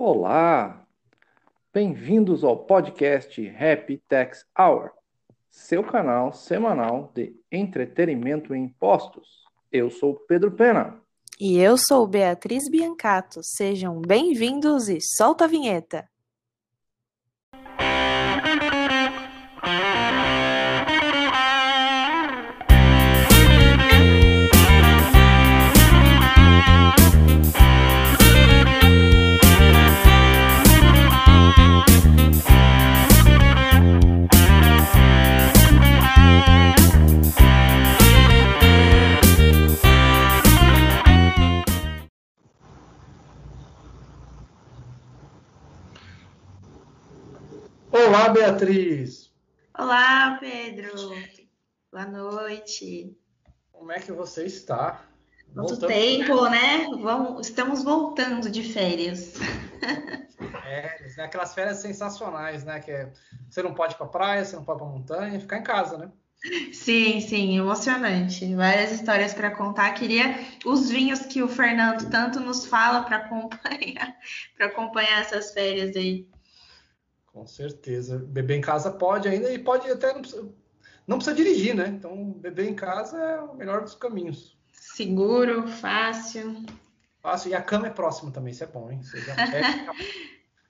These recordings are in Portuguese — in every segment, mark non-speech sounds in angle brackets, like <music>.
Olá! Bem-vindos ao podcast Happy Tax Hour, seu canal semanal de entretenimento em impostos. Eu sou Pedro Pena. E eu sou Beatriz Biancato. Sejam bem-vindos e solta a vinheta! Olá, Beatriz! Olá, Pedro! Boa noite! Como é que você está? Quanto Voltamos... tempo, né? Vamos, estamos voltando de férias. Férias, né? Aquelas férias sensacionais, né? Que é, você não pode ir pra praia, você não pode ir pra montanha, ficar em casa, né? Sim, sim, emocionante. Várias histórias para contar. Queria os vinhos que o Fernando tanto nos fala para acompanhar, <laughs> para acompanhar essas férias aí. Com certeza. Beber em casa pode ainda e pode até não precisa, não precisa dirigir, né? Então, beber em casa é o melhor dos caminhos. Seguro, fácil. Fácil. E a cama é próxima também, isso é bom, hein? Você já <laughs> pega,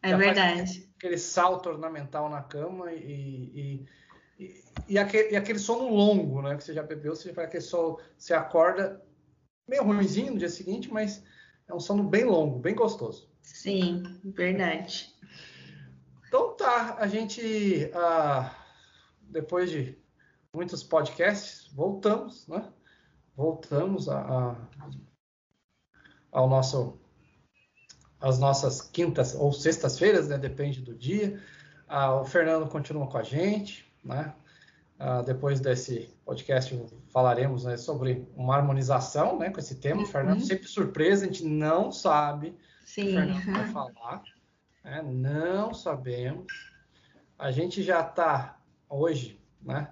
é já verdade. aquele salto ornamental na cama e, e, e, aquele, e aquele sono longo, né? Que você já bebeu, você faz aquele sono, você acorda meio ruimzinho no dia seguinte, mas é um sono bem longo, bem gostoso. Sim, verdade. Então tá, a gente, ah, depois de muitos podcasts, voltamos, né? Voltamos a, a, ao nosso, às nossas quintas ou sextas-feiras, né? Depende do dia. Ah, o Fernando continua com a gente, né? Ah, depois desse podcast falaremos né, sobre uma harmonização, né? Com esse tema. Uhum. O Fernando sempre surpresa, a gente não sabe Sim. o que o Fernando vai <laughs> falar. Né? Não sabemos. A gente já está hoje, né?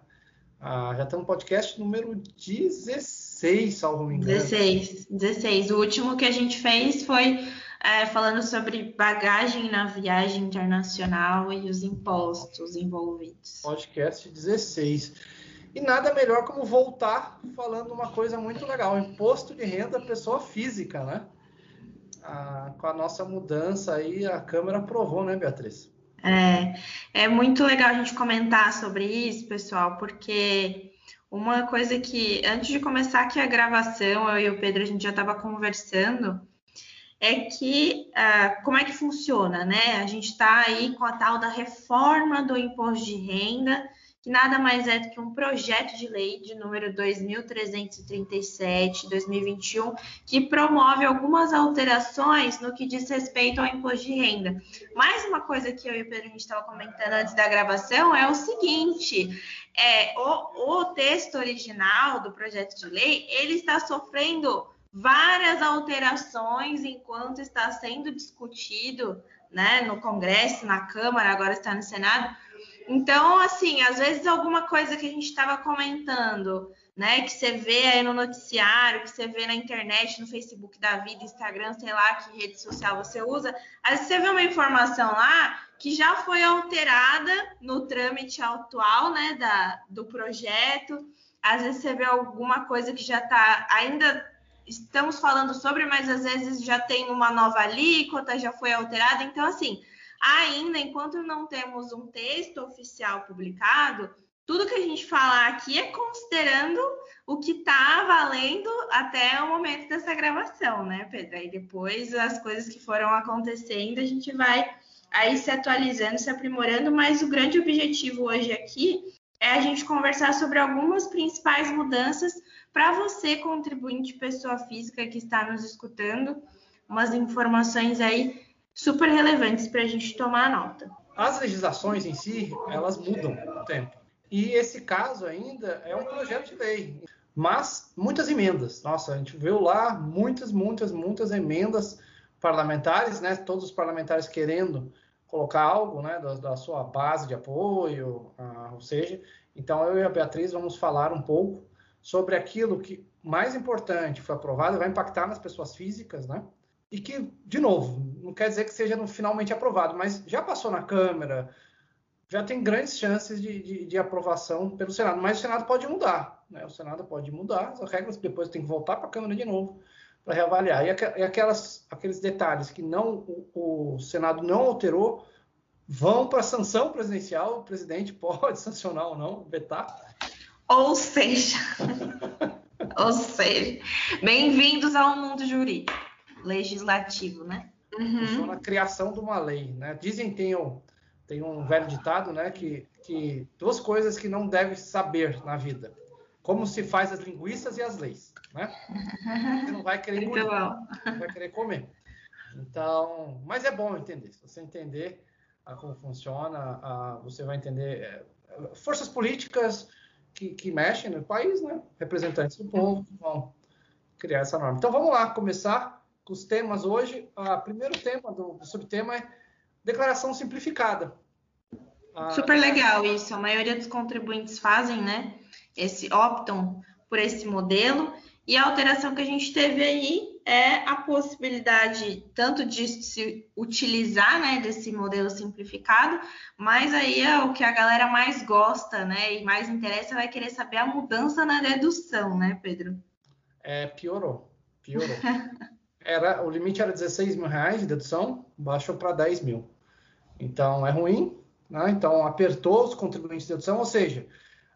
Ah, já está no podcast número 16, salvo me engano. 16, 16. O último que a gente fez foi é, falando sobre bagagem na viagem internacional e os impostos envolvidos. Podcast 16. E nada melhor como voltar falando uma coisa muito legal: imposto de renda pessoa física, né? a, com a nossa mudança aí, a Câmara aprovou, né, Beatriz? É, é muito legal a gente comentar sobre isso, pessoal, porque uma coisa que, antes de começar aqui a gravação, eu e o Pedro, a gente já estava conversando, é que uh, como é que funciona, né? A gente está aí com a tal da reforma do imposto de renda, que nada mais é do que um projeto de lei de número 2337/2021, que promove algumas alterações no que diz respeito ao imposto de renda. Mais uma coisa que eu e o Pedro a gente estava comentando antes da gravação é o seguinte: é, o, o texto original do projeto de lei ele está sofrendo várias alterações enquanto está sendo discutido né, no Congresso, na Câmara, agora está no Senado então, assim, às vezes alguma coisa que a gente estava comentando, né, que você vê aí no noticiário, que você vê na internet, no Facebook da vida, Instagram, sei lá que rede social você usa, às vezes você vê uma informação lá que já foi alterada no trâmite atual, né, da, do projeto. Às vezes você vê alguma coisa que já está ainda estamos falando sobre, mas às vezes já tem uma nova alíquota, já foi alterada. Então, assim, ainda enquanto não temos um texto oficial publicado, tudo que a gente falar aqui é considerando o que está valendo até o momento dessa gravação, né, Pedro? E depois as coisas que foram acontecendo, a gente vai aí se atualizando, se aprimorando, mas o grande objetivo hoje aqui é a gente conversar sobre algumas principais mudanças para você, contribuinte pessoa física que está nos escutando, umas informações aí super relevantes para a gente tomar nota. As legislações em si, elas mudam com o tempo. E esse caso ainda é um projeto de lei, mas muitas emendas. Nossa, a gente viu lá muitas, muitas, muitas emendas parlamentares, né? Todos os parlamentares querendo colocar algo, né, da, da sua base de apoio, ah, ou seja, então eu e a Beatriz vamos falar um pouco sobre aquilo que mais importante foi aprovado, vai impactar nas pessoas físicas, né? e que, de novo, não quer dizer que seja finalmente aprovado, mas já passou na Câmara, já tem grandes chances de, de, de aprovação pelo Senado, mas o Senado pode mudar, né? O Senado pode mudar as regras, depois tem que voltar para a Câmara de novo para reavaliar. E, aquelas, aqueles detalhes que não o, o Senado não alterou vão para sanção presidencial, o presidente <laughs> pode sancionar ou não, vetar. Ou seja, <laughs> ou seja, bem-vindos ao mundo jurídico, legislativo, né? Uhum. Na criação de uma lei, né? Dizem tem um, tem um velho ditado, né, que, que duas coisas que não deve saber na vida: como se faz as linguiças e as leis, né? Você não vai querer <laughs> engolir, vai querer comer. Então, mas é bom entender. Se você entender como funciona, você vai entender é, forças políticas que, que, mexem no país, né? Representantes do povo que vão criar essa norma. Então vamos lá, começar com os temas hoje. O primeiro tema do, do subtema é declaração simplificada. Super legal isso. A maioria dos contribuintes fazem, né? Esse optam por esse modelo. E a alteração que a gente teve aí é a possibilidade tanto de se utilizar né, desse modelo simplificado, mas aí é o que a galera mais gosta, né? E mais interessa vai querer saber a mudança na dedução, né, Pedro? É, piorou. Piorou. <laughs> era, o limite era 16 mil reais de dedução, baixou para 10 mil. Então é ruim, né? Então apertou os contribuintes de dedução, ou seja,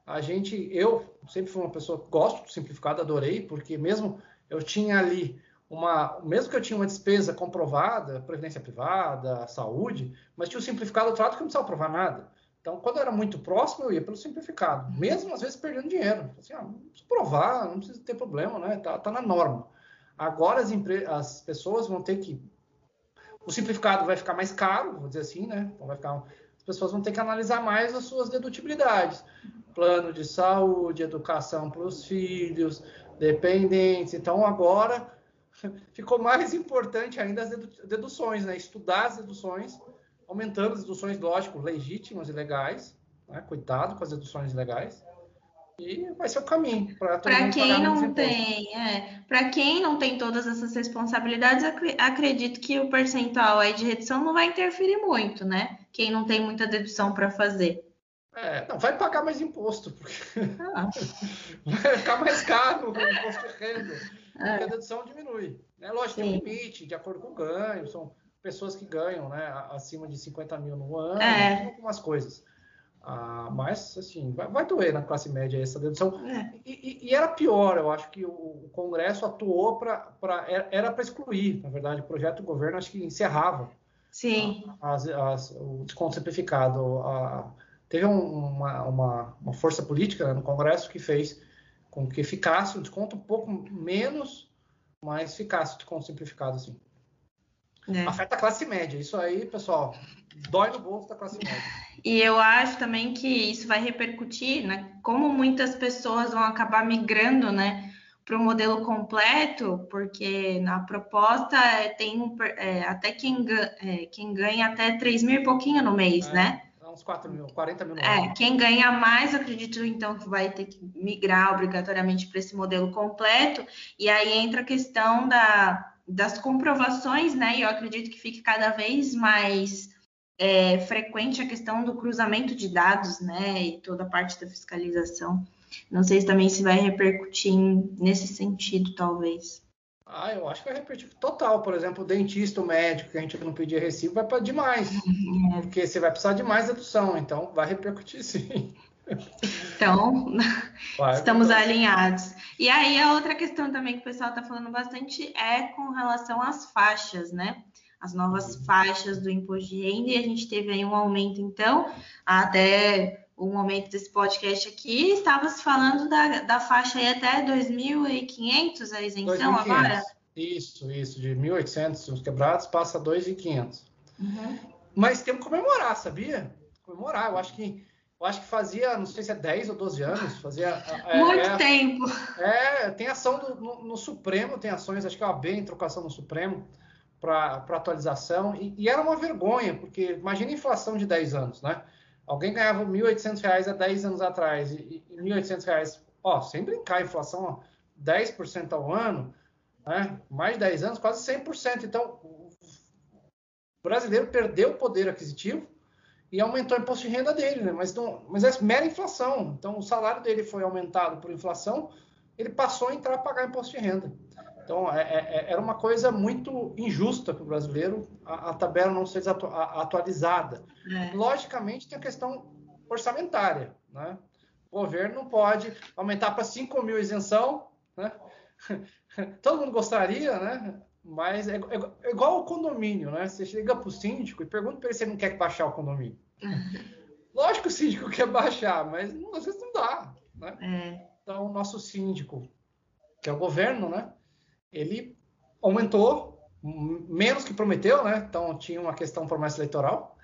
a gente, eu sempre fui uma pessoa gosto do simplificado, adorei, porque mesmo eu tinha ali uma, mesmo que eu tinha uma despesa comprovada, previdência privada, saúde, mas tinha o simplificado trato que não precisava provar nada. Então, quando era muito próximo, eu ia pelo simplificado, mesmo às vezes perdendo dinheiro. Assim, ah, não precisa provar, não precisa ter problema, né? Tá, tá na norma. Agora as, as pessoas vão ter que. O simplificado vai ficar mais caro, vou dizer assim, né? Então vai ficar. As pessoas vão ter que analisar mais as suas dedutibilidades. Plano de saúde, educação para os filhos, dependentes. Então agora <laughs> ficou mais importante ainda as deduções, né? Estudar as deduções, aumentando as deduções, lógico, legítimas e legais, né? Cuidado com as deduções legais. E vai ser o caminho para quem não tem, é, para quem não tem todas essas responsabilidades, acredito que o percentual aí de redução não vai interferir muito, né? Quem não tem muita dedução para fazer. É, não, vai pagar mais imposto, porque ah. <laughs> vai ficar mais caro o imposto de renda é. a dedução diminui. Né? Lógico, Sim. tem um limite, de acordo com o ganho, são pessoas que ganham né, acima de 50 mil no ano, é. algumas coisas. Ah, mas, assim, vai, vai, doer na classe média essa dedução. É. E, e, e, era pior, eu acho que o, Congresso atuou para. Era para excluir, na verdade, o projeto do governo acho que encerrava Sim. As, as, o desconto simplificado. A, teve um, uma, uma, uma, força política né, no Congresso que fez com que ficasse um desconto um pouco menos, mas ficasse o desconto simplificado assim. É. Afeta a classe média. Isso aí, pessoal, dói no bolso da classe média. <laughs> E eu acho também que isso vai repercutir, né? Como muitas pessoas vão acabar migrando, né? Para o modelo completo, porque na proposta é, tem é, até quem, é, quem ganha até 3 mil e pouquinho no mês, é. né? Uns 4 mil, 40 mil. É, quem ganha mais, acredito então que vai ter que migrar obrigatoriamente para esse modelo completo. E aí entra a questão da, das comprovações, né? E eu acredito que fique cada vez mais é, frequente a questão do cruzamento de dados, né? E toda a parte da fiscalização. Não sei se também se vai repercutir nesse sentido, talvez. Ah, eu acho que vai repetir total. Por exemplo, o dentista, o médico, que a gente não pedia recibo, vai para demais. Uhum. Porque você vai precisar de mais dedução, então vai repercutir sim. Então, vai, estamos vai. alinhados. E aí, a outra questão também que o pessoal está falando bastante é com relação às faixas, né? As novas uhum. faixas do imposto de renda, e a gente teve aí um aumento, então, até o momento desse podcast aqui, estava se falando da, da faixa aí até 2.500 a isenção 2, agora? Isso, isso, de 1.800 os quebrados passa a 2.500. Uhum. Mas temos que comemorar, sabia? Comemorar, eu acho que eu acho que fazia, não sei se é 10 ou 12 anos, fazia. É, Muito é, tempo. É, tem ação do, no, no, Supremo, tem ações, acho que é a B em trocação no Supremo para atualização, e, e, era uma vergonha, porque imagina a inflação de 10 anos, né? Alguém ganhava R$ 1.800 há 10 anos atrás e, R$ 1.800, ó, sem brincar, a inflação ó, 10% ao ano, né? mais de 10 anos, quase 100%. Então, o brasileiro perdeu o poder aquisitivo e aumentou o imposto de renda dele, né? mas, não, mas é mera inflação. Então, o salário dele foi aumentado por inflação, ele passou a entrar a pagar imposto de renda. Então, é, é, é era uma coisa muito injusta para o brasileiro a, a, tabela não ser atu, a, atualizada. É. Logicamente, tem a questão orçamentária. Né? O governo não pode aumentar para 5 mil isenção. Né? <laughs> Todo mundo gostaria, né? mas é, é, é igual o condomínio. Né? Você chega para o síndico e pergunta para ele se ele não quer baixar o condomínio. <laughs> Lógico que o síndico quer baixar, mas às vezes não dá. Né? Então, o nosso síndico, que é o governo, né? Ele aumentou menos que prometeu, né? Então tinha uma questão promessa eleitoral,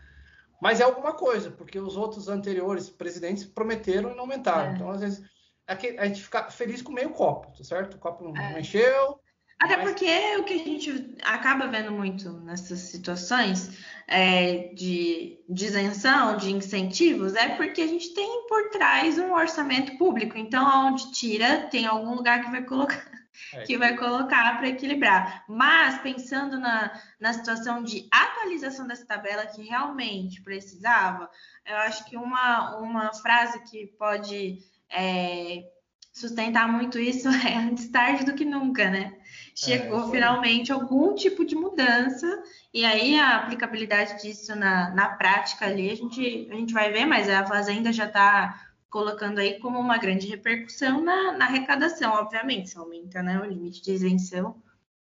mas é alguma coisa, porque os outros anteriores presidentes prometeram e não aumentaram. É. Então às vezes é a gente fica feliz com meio copo, tá certo? O copo não é. encheu. Até mas... porque o que a gente acaba vendo muito nessas situações é, de, de isenção, de incentivos, é porque a gente tem por trás um orçamento público. Então, onde tira, tem algum lugar que vai colocar é. Que vai colocar para equilibrar. Mas pensando na, na situação de atualização dessa tabela que realmente precisava, eu acho que uma, uma frase que pode é, sustentar muito isso <laughs> é antes tarde do que nunca, né? Chegou é, finalmente algum tipo de mudança, e aí a aplicabilidade disso na, na prática ali a gente, a gente vai ver, mas a Fazenda já está colocando aí como uma grande repercussão na, na arrecadação, obviamente, se aumenta né, o limite de isenção.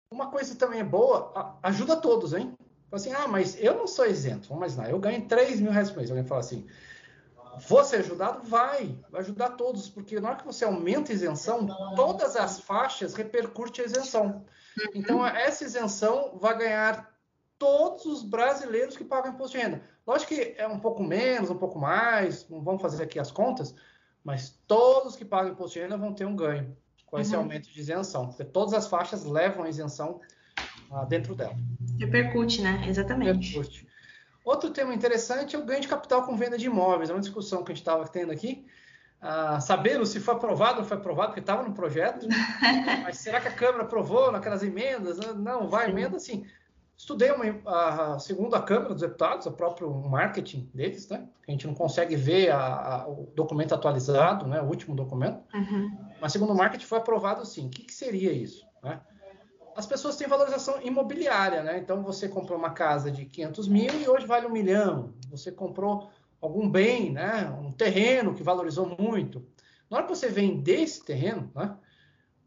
Uma coisa também é boa, ajuda todos, hein? Assim, ah, mas eu não sou isento, vamos imaginar, eu ganho 3 mil reais por mês. Alguém fala assim, ser ajudado? Vai, vai ajudar todos, porque na hora que você aumenta a isenção, todas as faixas repercute a isenção. Uhum. Então, essa isenção vai ganhar todos os brasileiros que pagam imposto de renda. Lógico que é um pouco menos, um pouco mais, não vamos fazer aqui as contas, mas todos que pagam imposto de renda vão ter um ganho com esse uhum. aumento de isenção, porque todas as faixas levam a isenção ah, dentro dela. Repercute, né? Exatamente. Repercute. Outro tema interessante é o ganho de capital com venda de imóveis. É uma discussão que a gente estava tendo aqui. Ah, sabendo se foi aprovado ou não foi aprovado, porque estava no projeto. <laughs> mas será que a Câmara aprovou naquelas emendas? Não, vai emenda sim. Estudei uma, a, segundo a Câmara dos Deputados, o próprio marketing deles, né? A gente não consegue ver a, a, o documento atualizado, né? O último documento. Uhum. Mas segundo o marketing foi aprovado sim. O que, que seria isso? Né? As pessoas têm valorização imobiliária, né? Então você comprou uma casa de 500 mil e hoje vale um milhão. Você comprou algum bem, né? Um terreno que valorizou muito. Na hora que você vender esse terreno, né?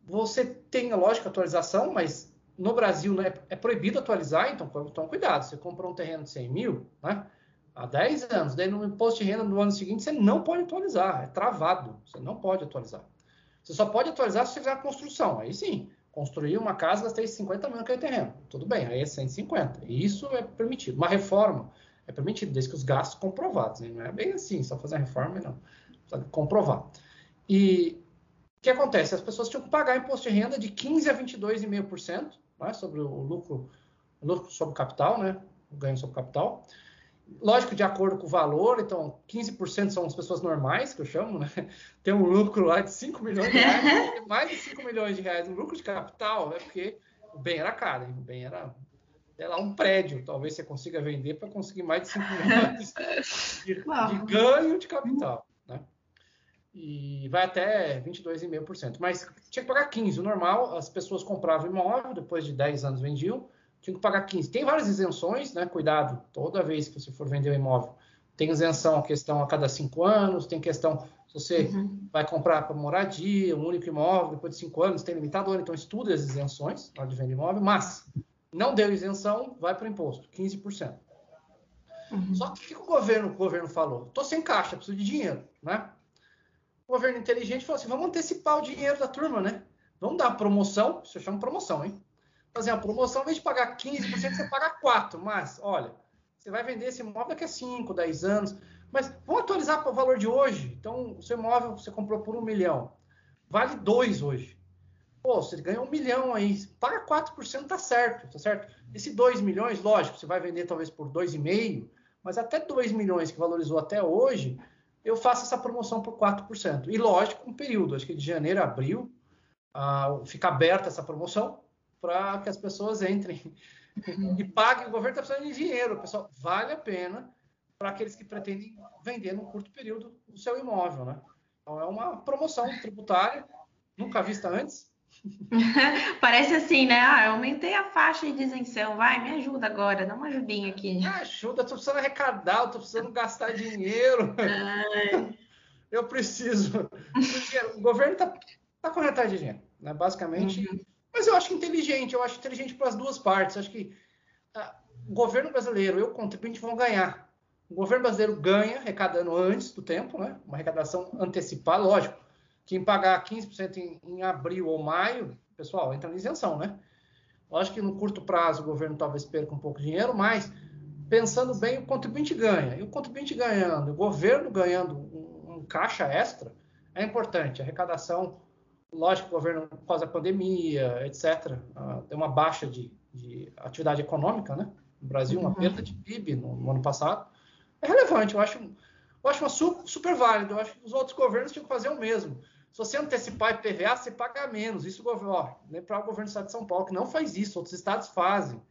Você tem, lógico, atualização, mas no Brasil né, é proibido atualizar, então, então cuidado. Você comprou um terreno de 100 mil, né? Há 10 anos, daí no imposto de renda no ano seguinte você não pode atualizar, é travado, você não pode atualizar. Você só pode atualizar se você fizer a construção, aí sim, construir uma casa, gastei 50 mil naquele terreno, tudo bem, aí é 150, e isso é permitido. Uma reforma é permitido, desde que os gastos comprovados, né? não é bem assim, só fazer a reforma, não, precisa comprovar. E o que acontece? As pessoas tinham que pagar imposto de renda de 15% a 22,5%, né, sobre o lucro, lucro sobre capital, né, o ganho sobre capital. Lógico, de acordo com o valor, então 15% são as pessoas normais, que eu chamo, né? <laughs> Tem um lucro lá de 5 milhões de reais, <laughs> mais de 5 milhões de reais. O lucro de capital é porque o bem era caro, hein? o bem era é lá um prédio, talvez você consiga vender para conseguir mais de 5 milhões <laughs> de, de ganho de capital e vai até 22,5%. Mas tinha que pagar 15%. O normal, as pessoas compravam imóvel, depois de 10 anos vendiam, tinham que pagar 15%. Tem várias isenções, né? Cuidado, toda vez que você for vender o um imóvel. Tem isenção a questão a cada 5 anos, tem questão se você uhum. vai comprar para moradia, um único imóvel, depois de 5 anos, tem limitador, então estuda as isenções na hora de vender imóvel, mas não deu isenção, vai para o imposto, 15%. Uhum. Só que o que o governo, o governo falou? Estou sem caixa, preciso de dinheiro, né? O governo inteligente falou assim: vamos antecipar o dinheiro da turma, né? Vamos dar promoção, isso eu chamo promoção, hein? Fazer uma promoção, ao invés de pagar 15%, você paga 4%. Mas, olha, você vai vender esse imóvel daqui a 5, 10 anos. Mas vamos atualizar para o valor de hoje. Então, o seu imóvel você comprou por um milhão. Vale 2 hoje. Pô, você ganha um milhão aí. Paga 4%, tá certo, tá certo? Esse 2 milhões, lógico, você vai vender talvez por 2,5, mas até 2 milhões que valorizou até hoje, eu faço essa promoção por 4%. E lógico, um período, acho que de janeiro a abril, uh, fica aberta essa promoção, para que as pessoas entrem <laughs> e paguem. O governo está precisando de dinheiro, pessoal. Vale a pena para aqueles que pretendem vender no curto período o seu imóvel, né? Então é uma promoção tributária nunca vista antes. <laughs> Parece assim, né? Ah, eu aumentei a faixa de isenção, vai, me ajuda agora, dá uma ajudinha aqui. Me ajuda, tô precisando arrecadar, tô precisando gastar dinheiro. eu preciso. O governo tá, tá correndo atrás de dinheiro, né? Basicamente. Uhum. Mas eu acho inteligente, eu acho inteligente para as duas partes. Eu acho que ah, o governo brasileiro e o contribuinte vão ganhar. O governo brasileiro ganha arrecadando antes do tempo, né? Uma arrecadação antecipada, lógico. Quem pagar 15% em, em abril ou maio, pessoal, entra na isenção, né? Lógico que no curto prazo o governo talvez perca um pouco de dinheiro, mas pensando bem, o contribuinte ganha. E o contribuinte ganhando, o governo ganhando um, um caixa extra, é importante. A arrecadação, lógico, o governo, por causa da pandemia, etc., uh, tem uma baixa de, de, atividade econômica, né? No Brasil, uma uhum. perda de PIB no, no, ano passado. É relevante, eu acho, eu acho uma super, super válido. Eu acho que os outros governos tinham que fazer o mesmo. Se você antecipar IPVA, você paga menos. Isso, ó, lembrar o governo do estado de São Paulo, que não faz isso, outros estados fazem.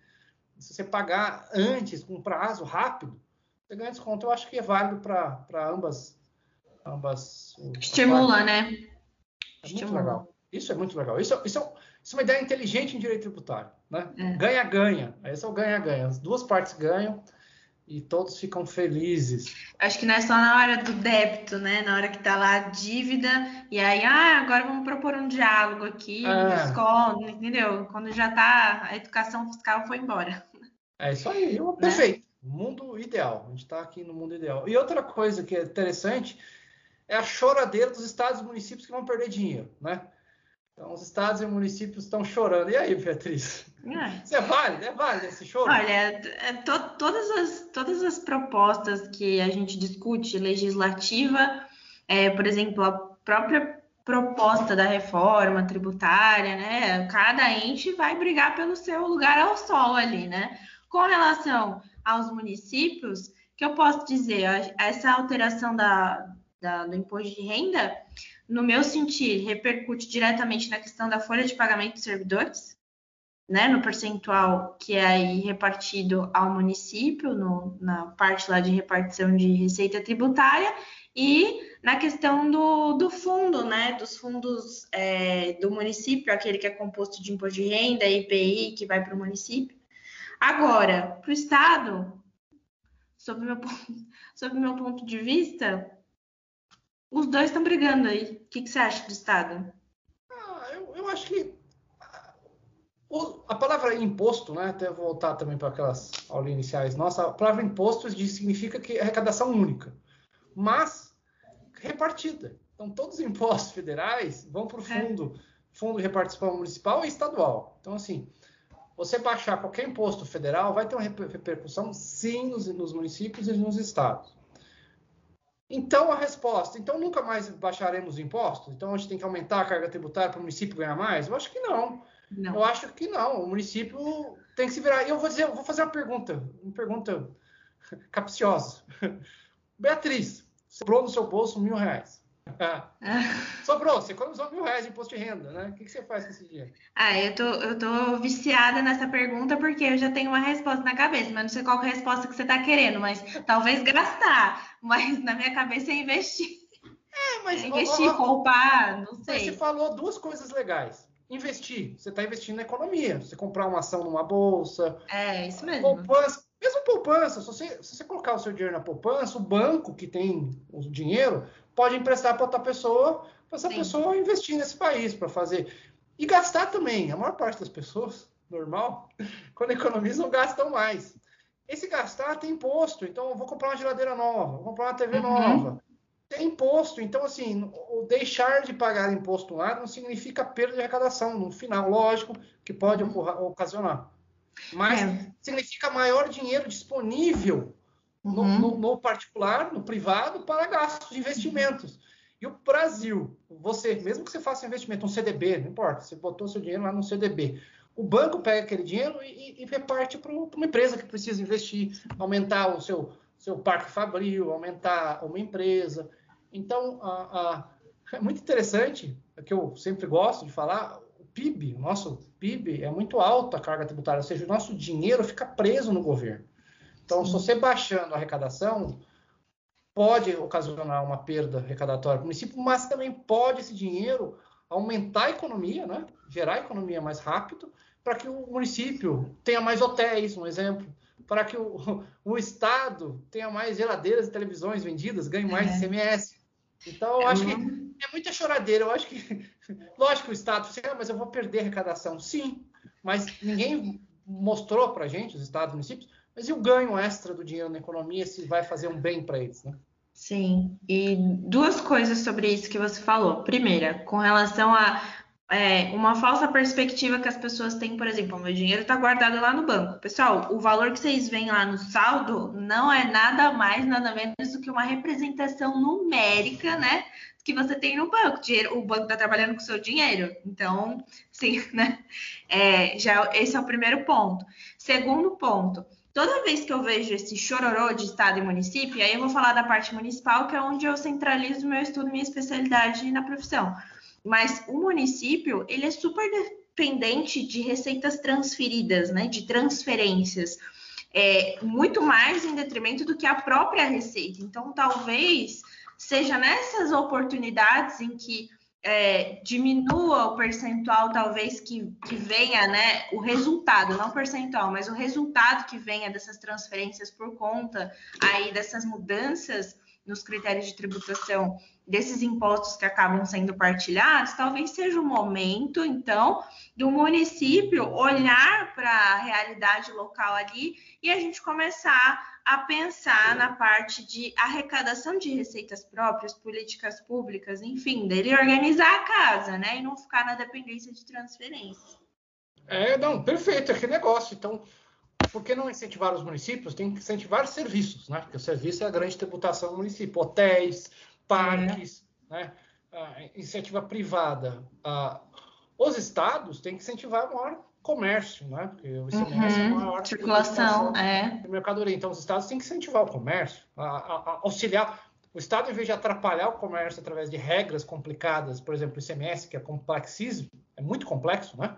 Se você pagar antes, com prazo rápido, você ganha desconto. Eu acho que é válido para ambas, ambas. Estimula, né? É muito legal. Isso é muito legal. Isso, isso, é, isso é uma ideia inteligente em direito tributário. Né? Ganha-ganha. É. Esse é o ganha-ganha. As duas partes ganham e todos ficam felizes. Acho que não é só na hora do débito, né? Na hora que tá lá a dívida, e aí, ah, agora vamos propor um diálogo aqui, é. desconto, entendeu? Quando já tá, a educação fiscal foi embora. É isso aí, né? perfeito. Mundo ideal. A gente está aqui no mundo ideal. E outra coisa que é interessante é a choradeira dos estados e municípios que vão perder dinheiro, né? Então, os estados e municípios estão chorando. E aí, Beatriz? É. Isso é válido? É válido esse choro? Olha, é, to, todas, as, todas as propostas que a gente discute, legislativa, é, por exemplo, a própria proposta da reforma tributária, né? Cada ente vai brigar pelo seu lugar ao sol ali, né? Com relação aos municípios, que eu posso dizer, essa alteração da, da, do imposto de renda no meu sentir, repercute diretamente na questão da folha de pagamento dos servidores, né, no percentual que é aí repartido ao município, no, na parte lá de repartição de receita tributária, e na questão do, do fundo, né, dos fundos é, do município, aquele que é composto de imposto de renda, IPI, que vai para o município. Agora, para o Estado, sob meu, <laughs> sob meu ponto de vista, os dois estão brigando aí. O que, que, você acha do Estado? Ah, eu, eu, acho que a palavra imposto, né? Até voltar também para aquelas aulas iniciais. Nossa, a palavra imposto significa que é arrecadação única, mas repartida. Então, todos os impostos federais vão para o fundo, é. fundo de repartição municipal e estadual. Então, assim, você baixar qualquer imposto federal vai ter uma repercussão, sim, nos, nos municípios e nos estados. Então, a resposta, então nunca mais baixaremos impostos? Então, a gente tem que aumentar a carga tributária para o município ganhar mais? Eu acho que não. não. Eu acho que não. O município tem que se virar. E eu vou dizer, eu vou fazer uma pergunta, uma pergunta capciosa. <laughs> Beatriz, sobrou no seu bolso mil reais. <laughs> Sobrou, você economizou mil reais de imposto de renda, né? O que, que, você faz com esse dinheiro? Ah, eu tô, eu tô viciada nessa pergunta porque eu já tenho uma resposta na cabeça, mas não sei qual é a resposta que você tá querendo, mas talvez gastar, mas na minha cabeça é investir. É, mas é investir, ó, ó, poupar, não sei. Você falou duas coisas legais. Investir, você está investindo na economia. Você comprar uma ação numa bolsa. É, isso mesmo. Poupança, mesmo poupança, se você, se você colocar o seu dinheiro na poupança, o banco que tem o dinheiro pode emprestar para outra pessoa, para essa Sim. pessoa investir nesse país, para fazer. E gastar também. A maior parte das pessoas, normal, <laughs> quando economizam, gastam mais. Esse gastar tem imposto. Então, vou comprar uma geladeira nova, vou comprar uma TV uhum. nova. Tem imposto. Então, assim, o deixar de pagar imposto lá não significa perda de arrecadação. No final, lógico, que pode ocasionar. Mas é. significa maior dinheiro disponível no, uhum. no, no, particular, no privado, para gastos de investimentos. E o Brasil, você, mesmo que você faça investimento, um CDB, não importa, você botou seu dinheiro lá no CDB, o banco pega aquele dinheiro e, e reparte para uma empresa que precisa investir, aumentar o seu, seu parque fabril, aumentar uma empresa. Então, a, a, é muito interessante, é que eu sempre gosto de falar, o PIB, o nosso PIB é muito alta a carga tributária, ou seja, o nosso dinheiro fica preso no governo. Então, se você baixando a arrecadação, pode ocasionar uma perda arrecadatória para o município, mas também pode esse dinheiro aumentar a economia, né? gerar a economia mais rápido, para que o município tenha mais hotéis, um exemplo, para que o, <laughs> o Estado tenha mais geladeiras e televisões vendidas, ganhe mais é. ICMS. Então, eu acho que é muita choradeira. Eu acho que, <laughs> lógico, o Estado, ah, mas eu vou perder arrecadação. Sim, mas ninguém mostrou para a gente, os estados e municípios, mas e o ganho extra do dinheiro na economia se vai fazer um bem para eles, né? Sim, e duas coisas sobre isso que você falou. Primeira, com relação a é, uma falsa perspectiva que as pessoas têm, por exemplo, meu dinheiro está guardado lá no banco. Pessoal, o valor que vocês veem lá no saldo não é nada mais, nada menos do que uma representação numérica, né? Que você tem no banco. Dinheiro, o banco está trabalhando com o seu dinheiro. Então, sim, <laughs> né? É, já, esse é o primeiro ponto. Segundo ponto, toda vez que eu vejo esse chororô de estado e município, aí eu vou falar da parte municipal, que é onde eu centralizo meu estudo, minha especialidade na profissão. Mas o município, ele é super dependente de receitas transferidas, né, de transferências, é, muito mais em detrimento do que a própria receita. Então, talvez seja nessas oportunidades em que é, diminua o percentual, talvez que, que venha, né, o resultado, não percentual, mas o resultado que venha dessas transferências por conta aí dessas mudanças nos critérios de tributação desses impostos que acabam sendo partilhados, talvez seja o momento, então, do município olhar para a realidade local ali e a gente começar a pensar na parte de arrecadação de receitas próprias, políticas públicas, enfim, dele organizar a casa, né? E não ficar na dependência de transferências. É, não, perfeito, é que negócio. Então, por que não incentivar os municípios? Tem que incentivar serviços, né? Porque o serviço é a grande tributação do município. Hotéis, parques, é. né? Ah, iniciativa privada. Ah, os estados têm que incentivar o maior comércio, né? Porque o ICMS uhum. é a maior circulação é. de mercadoria. Então, os estados têm que incentivar o comércio, a, a, a auxiliar. O Estado, em vez de atrapalhar o comércio através de regras complicadas, por exemplo, o ICMS, que é complexíssimo, é muito complexo, né?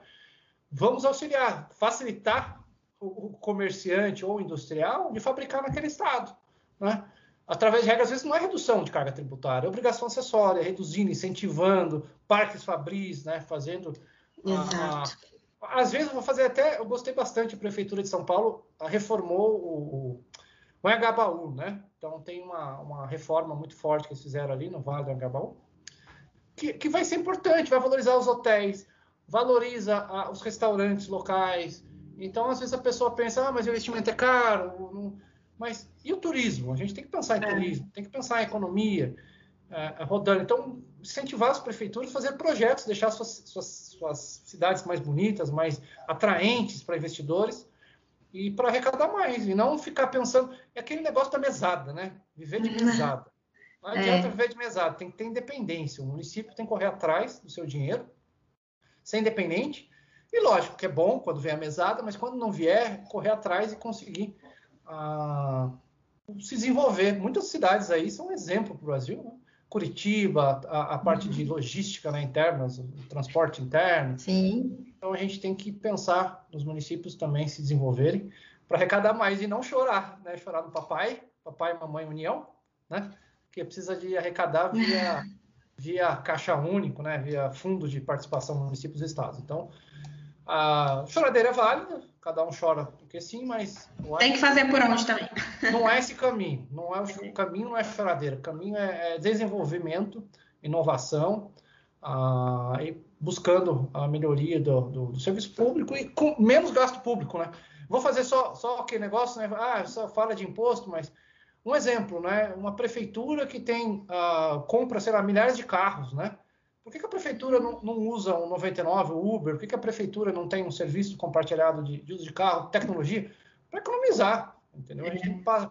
Vamos auxiliar, facilitar o, comerciante ou industrial de fabricar naquele estado, né? Através de regras, às vezes não é redução de carga tributária, é obrigação acessória, reduzindo, incentivando, parques fabris, né? Fazendo. Exato. A, às vezes, eu vou fazer até. Eu gostei bastante, a Prefeitura de São Paulo reformou o, o Engabaú, né? Então, tem uma, uma reforma muito forte que eles fizeram ali no Vale do Engabaú, que, que vai ser importante, vai valorizar os hotéis, valoriza a, os restaurantes locais, então, às vezes a pessoa pensa, ah, mas o investimento é caro. Não... Mas e o turismo? A gente tem que pensar em é. turismo, tem que pensar em economia é, rodando. Então, incentivar as prefeituras a fazer projetos, deixar suas, suas, suas cidades mais bonitas, mais atraentes para investidores e para arrecadar mais. E não ficar pensando. É aquele negócio da mesada, né? Viver de <laughs> mesada. Não adianta é. viver de mesada, tem que ter independência. O município tem que correr atrás do seu dinheiro, ser independente e lógico que é bom quando vem a mesada, mas quando não vier, correr atrás e conseguir ah, se desenvolver. Muitas cidades aí são um exemplo para o Brasil. Né? Curitiba, a, a parte uhum. de logística né, interna, o transporte interno. Sim. Então a gente tem que pensar nos municípios também se desenvolverem para arrecadar mais e não chorar, né? Chorar no papai, papai e mamãe união, né? Que precisa de arrecadar via, <laughs> via caixa único, né? Via fundo de participação municípios e estados. Então a choradeira é válida, cada um chora porque sim, mas. É, Tem que fazer por onde também. Não é esse caminho. Não é, o <laughs> caminho não é choradeira. O caminho é, é desenvolvimento, inovação, ah, e buscando a melhoria do, do, do, serviço público e com menos gasto público, né? Vou fazer só, só aquele negócio, né? Ah, só fala de imposto, mas um exemplo, né? Uma prefeitura que tem ah, compra, sei lá, milhares de carros, né? Por que, que a prefeitura não, não, usa o 99, o Uber? Por que, que a prefeitura não tem um serviço compartilhado de, de uso de carro, tecnologia? Para economizar, entendeu? A gente passa,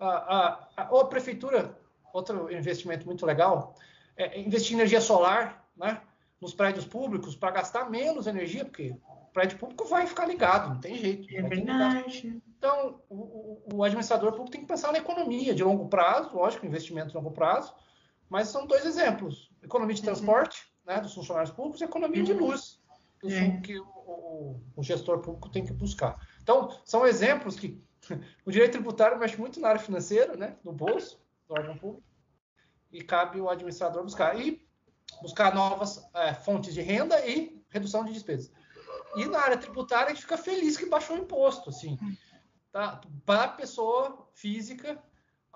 a, a, a, ou a prefeitura, outro investimento muito legal, é investir em energia solar, né? Nos prédios públicos para gastar menos energia, porque o prédio público vai ficar ligado, não tem jeito. É verdade. Então, o, o, administrador público tem que pensar na economia de longo prazo, lógico, investimento de longo prazo, mas são dois exemplos: economia de uhum. transporte, uhum. né, dos funcionários públicos, e economia uhum. de luz, que, é. que o, o, gestor público tem que buscar. Então, são exemplos que <laughs> o direito tributário mexe muito na área financeira, né, no bolso do órgão público, e cabe o administrador buscar. E buscar novas é, fontes de renda e redução de despesas. E na área tributária, a gente fica feliz que baixou o imposto, assim. Tá? Para a pessoa física,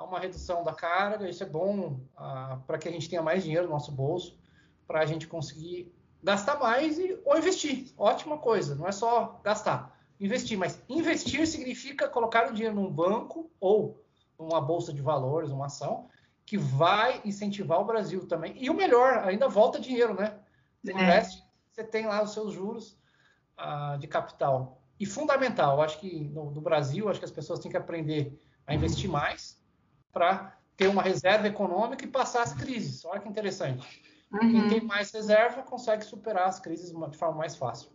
há uma redução da carga, isso é bom ah, para que a gente tenha mais dinheiro no nosso bolso, para a gente conseguir gastar mais e, ou investir. Ótima coisa, não é só gastar, investir. Mas investir significa colocar o dinheiro num banco ou numa bolsa de valores, uma ação, que vai incentivar o Brasil também. E o melhor, ainda volta dinheiro, né? Você é. investe, você tem lá os seus juros uh, de capital. E fundamental, acho que no, no, Brasil, acho que as pessoas têm que aprender a investir mais para ter uma reserva econômica e passar as crises. Olha que interessante. Uhum. Quem tem mais reserva consegue superar as crises de forma mais fácil.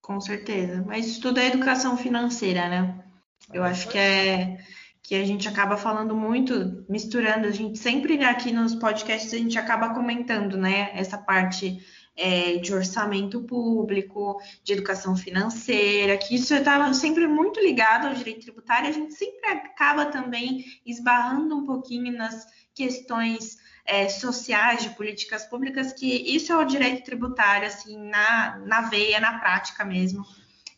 Com certeza. Mas isso tudo é educação financeira, né? Eu é, acho que é que a gente acaba falando muito, misturando, a gente sempre aqui nos podcasts a gente acaba comentando, né, essa parte é, de orçamento público, de educação financeira, que isso está sempre muito ligado ao direito tributário, a gente sempre acaba também esbarrando um pouquinho nas questões é, sociais, de políticas públicas, que isso é o direito tributário, assim, na, na veia, na prática mesmo.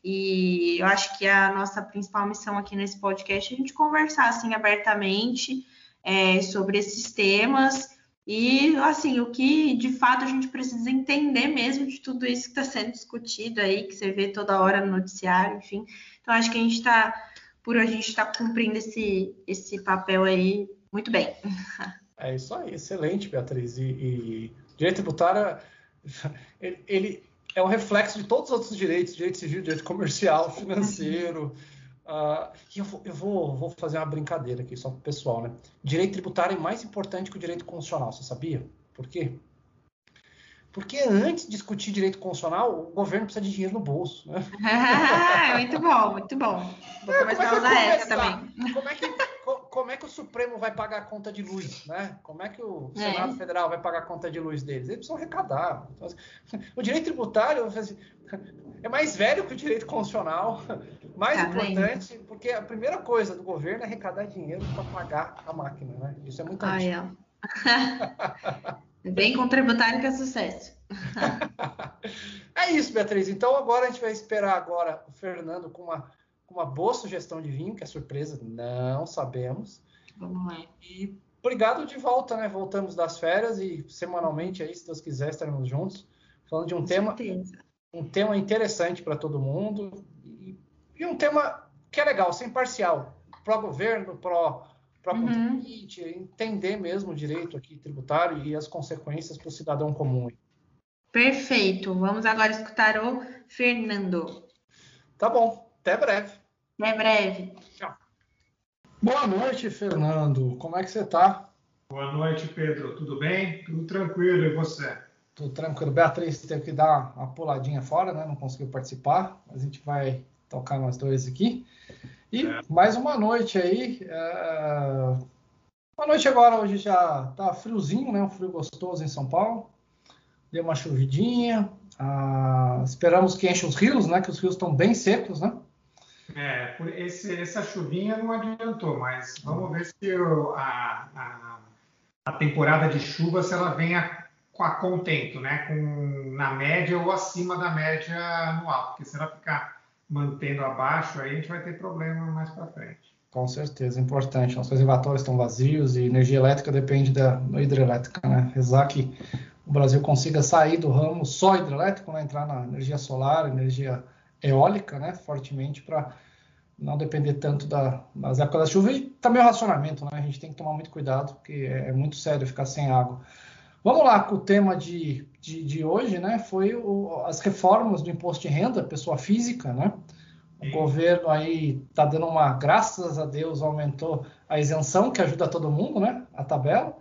E eu acho que a nossa principal missão aqui nesse podcast é a gente conversar assim abertamente é, sobre esses temas e assim o que de fato a gente precisa entender mesmo de tudo isso que está sendo discutido aí, que você vê toda hora no noticiário, enfim. Então acho que a gente está por a gente estar tá cumprindo esse esse papel aí muito bem. É isso aí, excelente, Beatriz. E, e direito tributário ele, ele é um reflexo de todos os outros direitos, direito civil, direito comercial, financeiro. Uh, eu, vou, eu vou, vou, fazer uma brincadeira aqui, só para o pessoal, né? Direito tributário é mais importante que o direito constitucional, você sabia? Por quê? Porque antes de discutir direito constitucional, o governo precisa de dinheiro no bolso. Né? <laughs> muito bom, muito bom. Vou é, começar é, a usar essa também. Como é que como é que o Supremo vai pagar a conta de luz, né? Como é que o é. Senado é. Federal vai pagar a conta de luz deles? Eles precisam arrecadar. Então, assim, o direito tributário assim, é mais velho que o direito constitucional, mais tá importante, bem. porque a primeira coisa do governo é arrecadar dinheiro para pagar a máquina, né? Isso é muito ah, <laughs> é. Bem com tributário que é sucesso. <laughs> é isso, Beatriz. Então agora a gente vai esperar agora o Fernando com uma com uma boa sugestão de vinho, que é surpresa, não sabemos. Vamos lá. E obrigado de volta, né? Voltamos das férias e semanalmente aí, se Deus quiser, estaremos juntos, falando de um com tema certeza. um tema interessante para todo mundo e, e, um tema que é legal, ser imparcial, pró governo, pró para uhum. contribuinte, entender mesmo o direito aqui tributário e as consequências para o cidadão comum. Perfeito. Vamos agora escutar o Fernando. Tá bom. Até breve. Até breve. Tchau. Boa noite, Fernando. Como é que você está? Boa noite, Pedro. Tudo bem? Tudo tranquilo. E você? Tudo tranquilo. Beatriz teve que dar uma puladinha fora, né? Não conseguiu participar. A gente vai tocar nós dois aqui. E é. mais uma noite aí. É... Uma noite agora, hoje já tá friozinho, né? Um frio gostoso em São Paulo. Deu uma chuvidinha. Ah, esperamos que enche os rios, né? Que os rios estão bem secos, né? É, esse, essa chuvinha não adiantou, mas vamos ver se o, a, a, a, temporada de chuva se ela vem a, a contento, né? Com, na média ou acima da média anual, porque se ela ficar mantendo abaixo, aí a gente vai ter problema mais para frente. Com certeza, importante. Nossos reservatórios estão vazios e energia elétrica depende da hidrelétrica, né? Rezar que o Brasil consiga sair do ramo só hidrelétrico, né? entrar na energia solar, energia né, fortemente para não depender tanto da, das épocas da chuva e também o racionamento, né? A gente tem que tomar muito cuidado, porque é, é muito sério ficar sem água. Vamos lá, com o tema de, de, de hoje, né? Foi o, as reformas do imposto de renda, pessoa física, né? O Sim. governo aí está dando uma, graças a Deus, aumentou a isenção, que ajuda todo mundo, né? A tabela,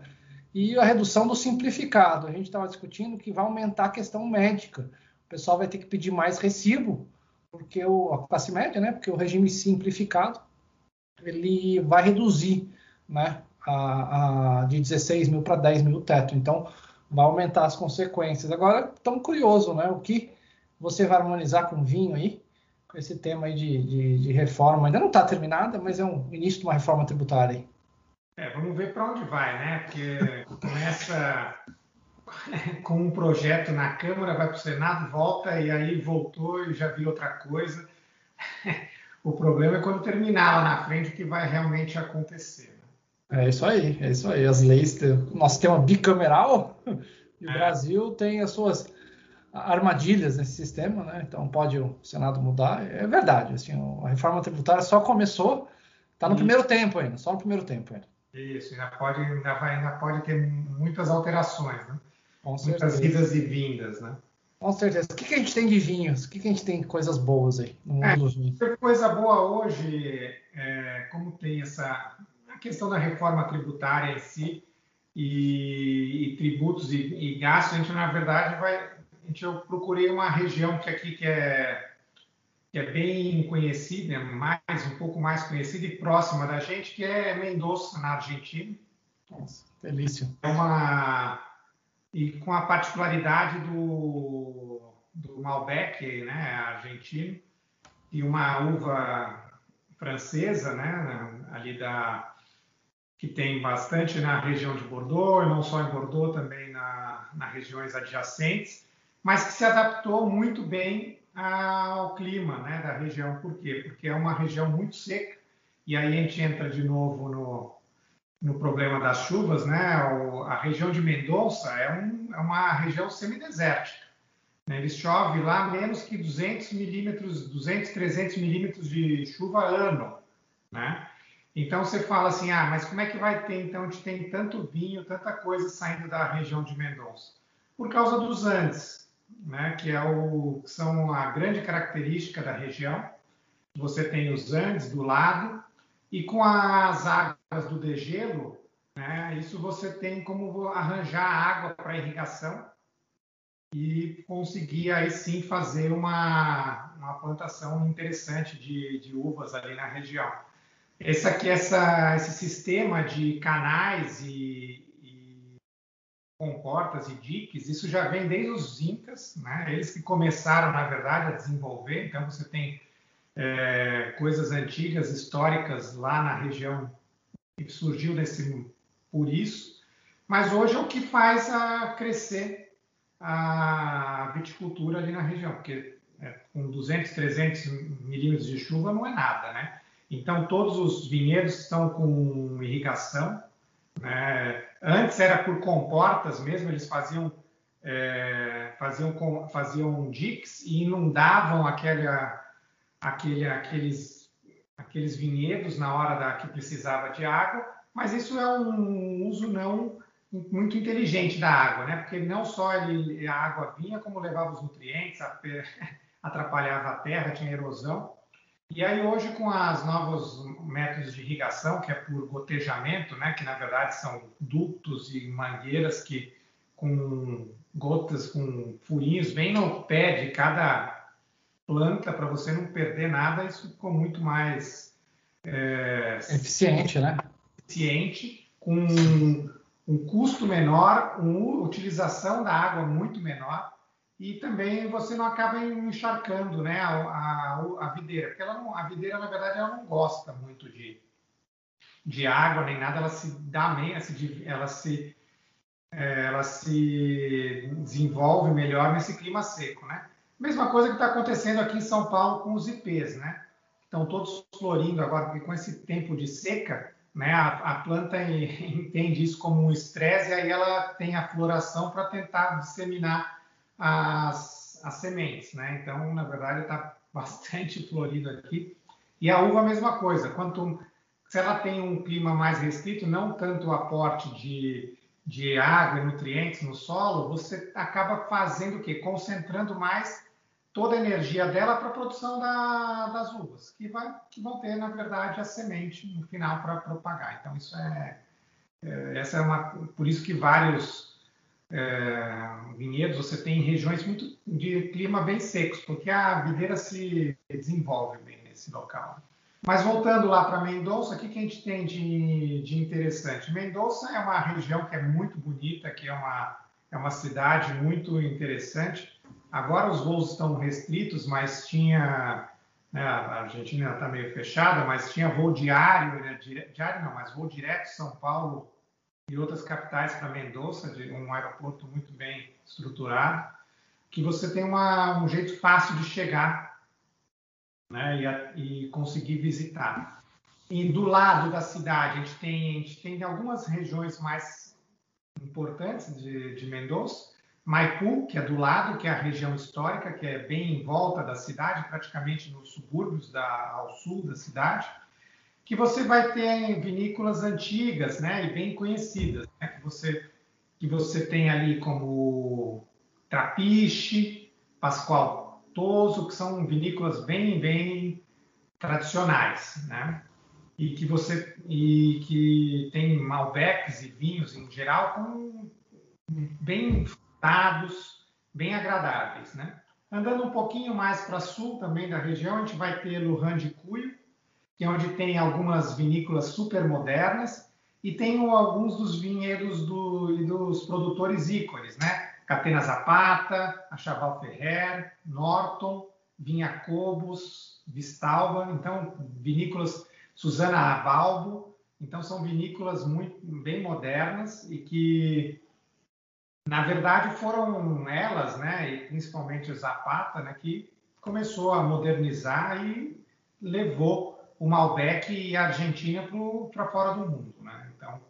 e a redução do simplificado. A gente estava discutindo que vai aumentar a questão médica. O pessoal vai ter que pedir mais recibo porque o, a classe média, né, porque o regime simplificado ele vai reduzir né, a, a de 16 mil para 10 mil teto. Então, vai aumentar as consequências. Agora, tão curioso, né, o que você vai harmonizar com vinho aí? Com esse tema aí de, de, de reforma. Ainda não está terminada, mas é um início de uma reforma tributária aí. É, vamos ver para onde vai, né? Porque começa <laughs> com um projeto na Câmara, vai para o Senado, volta e aí voltou e já viu outra coisa. <laughs> O problema é quando terminar lá na frente o que vai realmente acontecer. Né? É isso aí, é isso aí. As leis, nosso sistema bicameral <laughs> e o é. Brasil tem as suas armadilhas nesse sistema, né? Então pode o Senado mudar. É verdade, assim, a reforma tributária só começou, está no Isso. primeiro tempo ainda, só no primeiro tempo ainda. Isso, ainda pode, ainda, vai, ainda pode ter muitas alterações, né? Com muitas certeza. idas e vindas, né? Com certeza. O que, que a gente tem de vinhos? O que, que a gente tem de coisas boas aí no mundo é, dos vinhos? Coisa boa hoje, é, como tem essa a questão da reforma tributária em si e, e tributos e, e gastos, a gente na verdade vai, a gente, eu procurei uma região que aqui que é que é bem conhecida, mais um pouco mais conhecida e próxima da gente, que é Mendoza, na Argentina. Nossa, delícia. É uma e com a particularidade do, do Malbec, né, argentino, e uma uva francesa, né, ali da que tem bastante na região de Bordeaux, e não só em Bordeaux, também na, nas regiões adjacentes, mas que se adaptou muito bem ao clima né, da região. Por quê? Porque é uma região muito seca, e aí a gente entra de novo no, no problema das chuvas, né? a região de Mendonça é, um, é uma região semidesértica. Né? Eles chove lá menos que 200 milímetros, 200, 300 milímetros de chuva ano, né? Então você fala assim, ah, mas como é que vai ter então onde tem tanto vinho, tanta coisa saindo da região de Mendonça? Por causa dos Andes, né? Que é o, são a grande característica da região. Você tem os Andes do lado e com as águas do degelo, né, isso você tem como arranjar água para irrigação e conseguir aí sim fazer uma, uma plantação interessante de, de uvas ali na região. Esse aqui, essa, esse sistema de canais e, e comportas e diques, isso já vem desde os incas, né? Eles que começaram, na verdade, a desenvolver. Então você tem é, coisas antigas, históricas lá na região que surgiu desse por isso, mas hoje é o que faz a crescer a viticultura ali na região, porque é, com 200, 300 milímetros de chuva não é nada, né? Então todos os vinhedos estão com irrigação. Né? Antes era por comportas mesmo, eles faziam é, faziam faziam diques e inundavam aquela aquele, aqueles, aqueles vinhedos na hora da, que precisava de água, mas isso é um uso não muito inteligente da água, né? Porque não só ele, a água vinha, como levava os nutrientes, <laughs> atrapalhava a terra, tinha erosão. E aí hoje com os novos métodos de irrigação, que é por gotejamento, né, que na verdade são ductos e mangueiras que com gotas, com furinhos bem no pé de cada planta para você não perder nada, isso ficou muito mais é, eficiente, né? Eficiente, com um custo menor, uma utilização da água muito menor e também você não acaba encharcando, né, a, a, a videira, porque ela não, a videira na verdade ela não gosta muito de, de água nem nada, ela se dá bem, ela se, ela se é, ela se desenvolve melhor nesse clima seco, né? Mesma coisa que está acontecendo aqui em São Paulo com os IPs, né? Estão todos florindo agora, porque com esse tempo de seca, né, a, a planta <laughs> entende isso como um estresse e aí ela tem a floração para tentar disseminar as, as sementes, né? Então, na verdade, está <laughs> bastante florido aqui. E a uva, a mesma coisa. Quanto, se ela tem um clima mais restrito, não tanto o aporte de, de água e nutrientes no solo, você acaba fazendo o quê? Concentrando mais toda a energia dela para a produção da, das uvas, que, vai, que vão ter, na verdade, a semente no final para propagar. Então, isso é, é, essa é uma, por isso que vários é, vinhedos você tem regiões muito de clima bem secos, porque a videira se desenvolve bem nesse local. Mas voltando lá para Mendonça, o que, que a gente tem de, de interessante? Mendonça é uma região que é muito bonita, que é uma, é uma cidade muito interessante Agora os voos estão restritos, mas tinha né, a Argentina está meio fechada, mas tinha voo diário, né, diário não, mas voo direto São Paulo e outras capitais para Mendoza, de um aeroporto muito bem estruturado, que você tem uma, um jeito fácil de chegar né, e, e, conseguir visitar. E do lado da cidade, a gente tem, a gente tem algumas regiões mais importantes de, de Mendoza, Maipu, que é do lado, que é a região histórica, que é bem em volta da cidade, praticamente nos subúrbios da, ao sul da cidade, que você vai ter vinícolas antigas, né, e bem conhecidas, né, que você que você tem ali como Trapiche, Pascoal Toso, que são vinícolas bem bem tradicionais, né? E que você e que tem malbecs e vinhos em geral com bem dados bem agradáveis, né? Andando um pouquinho mais para sul também da região, a gente vai ter Lujan de Cuyo, que é onde tem algumas vinícolas super modernas e tem alguns dos vinhedos do, dos produtores ícones, né? Catena Zapata, Achaval Ferrer, Norton, Vinha Cobos, Vistalba, então vinícolas Susana Abalbo, então são vinícolas muito bem modernas e que na verdade, foram elas, né, e principalmente Zapata, né, que começou a modernizar e levou o Malbec e a Argentina para fora do mundo. Né? Então,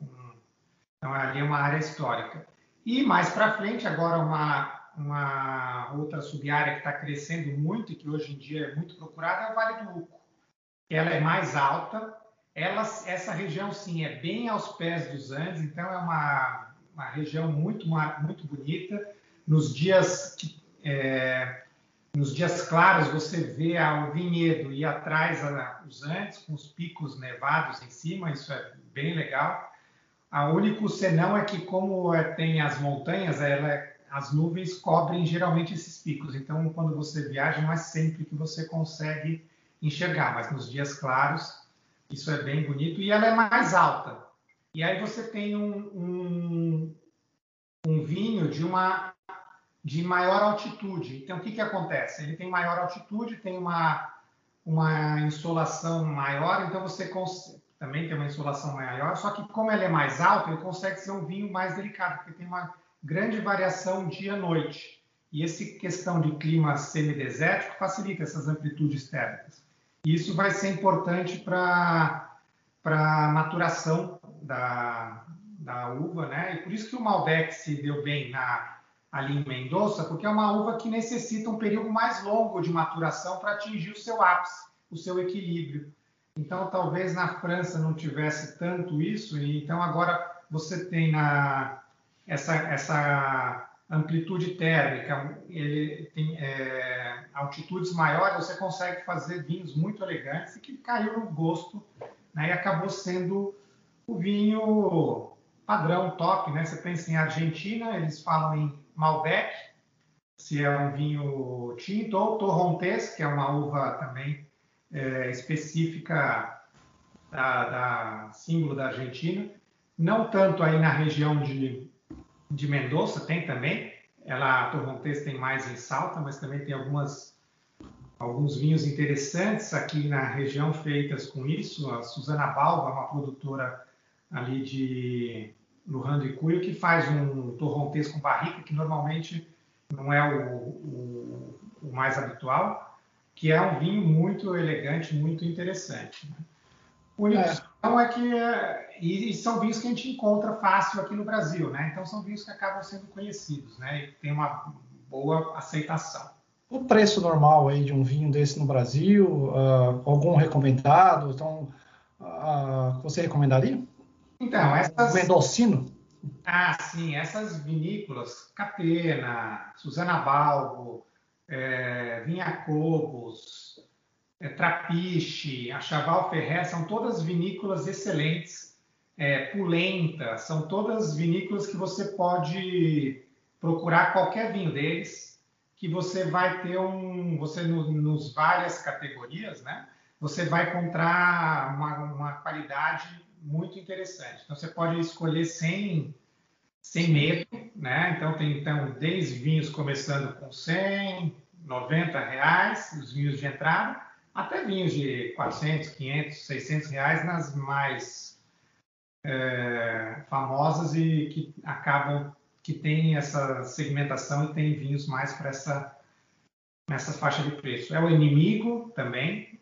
então, ali é uma área histórica. E mais para frente, agora uma, uma outra sub-área que está crescendo muito e que hoje em dia é muito procurada é o Vale do Uco. Ela é mais alta, ela, essa região sim é bem aos pés dos Andes, então é uma uma região muito, muito bonita. Nos dias, é, nos dias claros, você vê o vinhedo e atrás a, os Andes, com os picos nevados em cima, isso é bem legal. O único senão é que, como é, tem as montanhas, ela, as nuvens cobrem geralmente esses picos. Então, quando você viaja, não é sempre que você consegue enxergar, mas nos dias claros, isso é bem bonito. E ela é mais alta. E aí você tem um, um, um vinho de uma de maior altitude. Então, o que, que acontece? Ele tem maior altitude, tem uma, uma insolação maior, então você também tem uma insolação maior, só que como ele é mais alto, ele consegue ser um vinho mais delicado, porque tem uma grande variação dia-noite. E essa questão de clima semidesértico facilita essas amplitudes térmicas. Isso vai ser importante para a maturação da, da uva, né? E por isso que o Malbec se deu bem na, ali em Mendoza, porque é uma uva que necessita um período mais longo de maturação para atingir o seu ápice, o seu equilíbrio. Então, talvez na França não tivesse tanto isso, e então agora você tem na, essa, essa amplitude térmica, ele tem é, altitudes maiores, você consegue fazer vinhos muito elegantes e que caiu no gosto né, e acabou sendo o vinho padrão, top, né? Você pensa em Argentina, eles falam em Malbec, se é um vinho tinto, ou Torrontés, que é uma uva também é, específica da, da, símbolo da Argentina. Não tanto aí na região de, de Mendoza, tem também. Ela, a Torrontés tem mais em Salta, mas também tem algumas alguns vinhos interessantes aqui na região feitas com isso. A Susana Balva, uma produtora ali de Lujan de Cuyo, que faz um torrontés com barrica, que normalmente não é o, o, o, mais habitual, que é um vinho muito elegante, muito interessante. Né? O único é. é que é, e, e, são vinhos que a gente encontra fácil aqui no Brasil, né? Então são vinhos que acabam sendo conhecidos, né? E tem uma boa aceitação. O preço normal aí de um vinho desse no Brasil, uh, algum recomendado? Então, uh, você recomendaria? Então, essas. Mendocino? Ah, sim, essas vinícolas, Catena, Susana Balbo, é, Vinha Cobos, é, Trapiche, Achaval Ferrer, são todas vinícolas excelentes, é, Pulenta, são todas vinícolas que você pode procurar qualquer vinho deles, que você vai ter um, você no, nos várias categorias, né? Você vai encontrar uma, uma qualidade muito interessante. Então, você pode escolher sem, sem medo, né? Então tem então desde vinhos começando com 100, 90 reais, os vinhos de entrada, até vinhos de 400, 500, 600 reais nas mais é, famosas e que acabam que tem essa segmentação e tem vinhos mais para essa nessa faixa de preço. É o Inimigo também,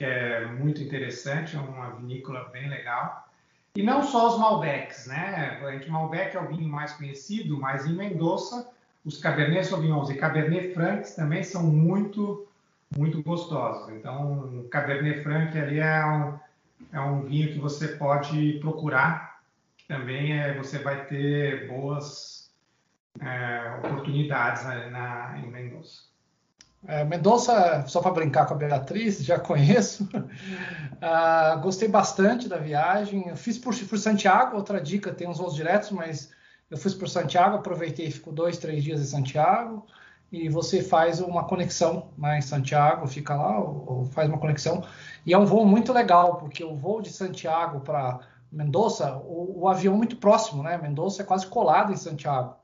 que é muito interessante, é uma vinícola bem legal. E não só os Malbecs, né? A gente Malbec é o vinho mais conhecido, mas em Mendoza os Cabernet Sauvignons e Cabernet Francs também são muito muito gostosos. Então, o Cabernet Franc ali é um, é um vinho que você pode procurar. Também é, você vai ter boas é, oportunidades na, na, em Mendoza. É, Mendonça, só para brincar com a Beatriz, já conheço. uh, <laughs> gostei bastante da viagem. Eu fiz por, por, Santiago, outra dica, tem uns voos diretos, mas eu fiz por Santiago, aproveitei, fico dois, três dias em Santiago. E você faz uma conexão né, em Santiago, fica lá, ou, ou faz uma conexão. E é um voo muito legal, porque o voo de Santiago para Mendoza, o, o, avião é muito próximo, né? Mendoza é quase colado em Santiago.